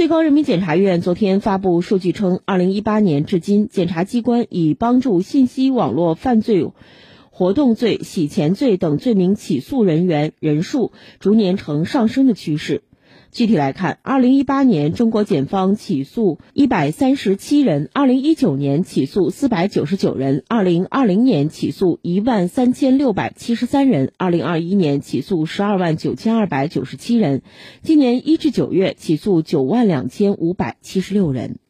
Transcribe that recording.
最高人民检察院昨天发布数据称，二零一八年至今，检察机关以帮助信息网络犯罪活动罪、洗钱罪等罪名起诉人员人数逐年呈上升的趋势。具体来看，二零一八年中国检方起诉一百三十七人，二零一九年起诉四百九十九人，二零二零年起诉一万三千六百七十三人，二零二一年起诉十二万九千二百九十七人，今年一至九月起诉九万两千五百七十六人。